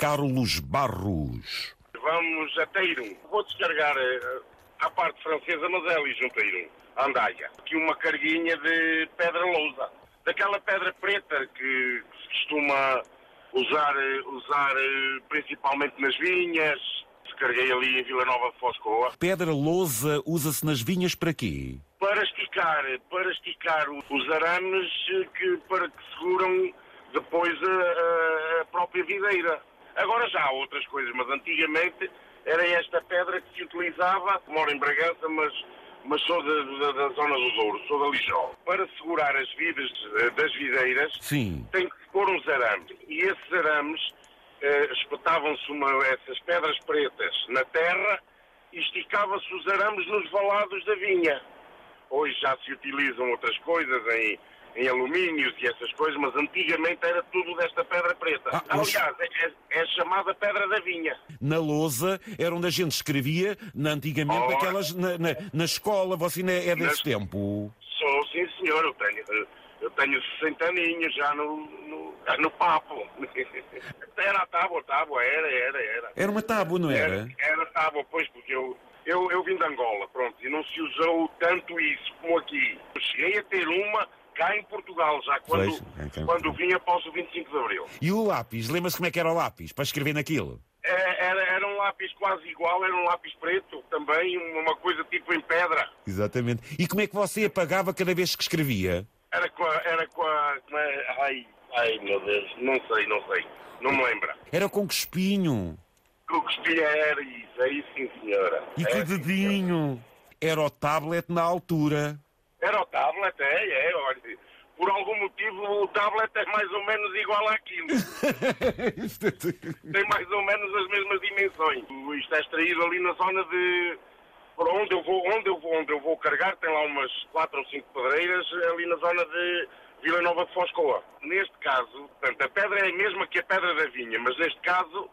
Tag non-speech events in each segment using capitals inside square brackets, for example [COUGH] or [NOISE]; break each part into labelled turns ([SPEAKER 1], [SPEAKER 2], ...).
[SPEAKER 1] Carlos Barros.
[SPEAKER 2] Vamos a Teiro. Vou descarregar uh, à parte francesa, mas é ali junto a Irum, a Andaia. Aqui uma carguinha de pedra lousa. Daquela pedra preta que se costuma usar, eh, usar eh, principalmente nas vinhas. Descarreguei ali em Vila Nova de Foscoa.
[SPEAKER 1] Pedra lousa usa-se nas vinhas para quê?
[SPEAKER 2] Para esticar, para esticar os arames que, para que seguram depois a, a própria videira. Agora já há outras coisas, mas antigamente era esta pedra que se utilizava, moro em Bragança, mas, mas sou da, da, da zona do Douro, sou da Lijó. Para segurar as vidas das videiras,
[SPEAKER 1] Sim.
[SPEAKER 2] tem que pôr uns arames. E esses arames eh, espetavam-se essas pedras pretas na terra e esticava-se os arames nos valados da vinha. Hoje já se utilizam outras coisas em em alumínios e essas coisas, mas antigamente era tudo desta pedra preta.
[SPEAKER 1] Ah,
[SPEAKER 2] Aliás, é, chamada pedra da vinha.
[SPEAKER 1] Na lousa era onde a gente escrevia, na, antigamente,
[SPEAKER 2] Oh.
[SPEAKER 1] naquelas, na, na, na escola. Você não é desse
[SPEAKER 2] Nas-
[SPEAKER 1] tempo?
[SPEAKER 2] Sou, sim senhor, eu tenho, eu tenho 60 aninhos já no, no, no papo. [LAUGHS] Era a tábua, tábua, era, era, era.
[SPEAKER 1] Era uma tábua, não era?
[SPEAKER 2] Era tábua, pois, porque eu, eu, eu vim de Angola, pronto, e não se usou tanto isso como aqui. Eu cheguei a ter uma cá em Portugal, já quando,
[SPEAKER 1] Pois, é, em
[SPEAKER 2] quando vinha após o 25 de Abril.
[SPEAKER 1] E o lápis? Lembra-se como é que era o lápis? Para escrever naquilo?
[SPEAKER 2] É, Era, era um lápis quase igual, era um lápis preto também, uma coisa tipo em pedra.
[SPEAKER 1] Exatamente. E como é que você apagava cada vez que escrevia?
[SPEAKER 2] Era com a. Era com a como é? ai, ai meu Deus, não sei, não sei. Não me lembra.
[SPEAKER 1] Era com espinho.
[SPEAKER 2] O que espelha era isso, aí sim senhora.
[SPEAKER 1] E
[SPEAKER 2] É,
[SPEAKER 1] que
[SPEAKER 2] senhora.
[SPEAKER 1] dedinho. Era o tablet na altura.
[SPEAKER 2] Era o tablet, é, é, olha. Por algum motivo o tablet é mais ou menos igual àquilo. [LAUGHS] Tem mais ou menos as mesmas dimensões. Isto é extraído ali na zona de. Por onde eu vou, onde eu vou, onde eu vou carregar, tem lá umas quatro ou cinco pedreiras ali na zona de Vila Nova de Foscoa. Neste caso, portanto, a pedra é a mesma que a pedra da vinha, mas neste caso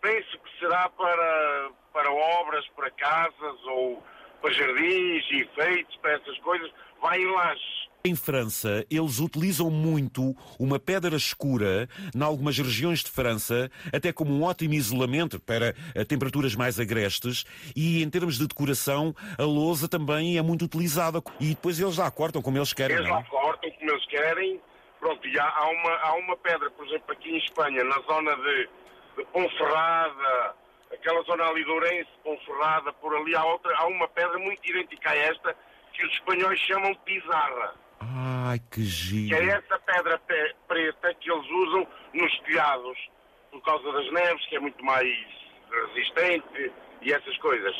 [SPEAKER 2] penso que será para, para obras, para casas ou para jardins e enfeites, para essas coisas, vai em lajes.
[SPEAKER 1] Em França, eles utilizam muito uma pedra escura, em algumas regiões de França, até como um ótimo isolamento para eh, temperaturas mais agrestes. E em termos de decoração, a lousa também é muito utilizada. E depois eles lá cortam como eles querem,
[SPEAKER 2] Eles
[SPEAKER 1] não
[SPEAKER 2] lá
[SPEAKER 1] é?
[SPEAKER 2] cortam como eles querem. Pronto, e há, há uma, há uma pedra, por exemplo, aqui em Espanha, na zona de, de Ponferrada, aquela zona ali de Ourense, Ponferrada, por ali há outra, há uma pedra muito idêntica a esta, que os espanhóis chamam de pizarra.
[SPEAKER 1] Ai, que
[SPEAKER 2] Que é
[SPEAKER 1] giro.
[SPEAKER 2] essa pedra pe- preta que eles usam nos telhados, por causa das neves, que é muito mais resistente e essas coisas.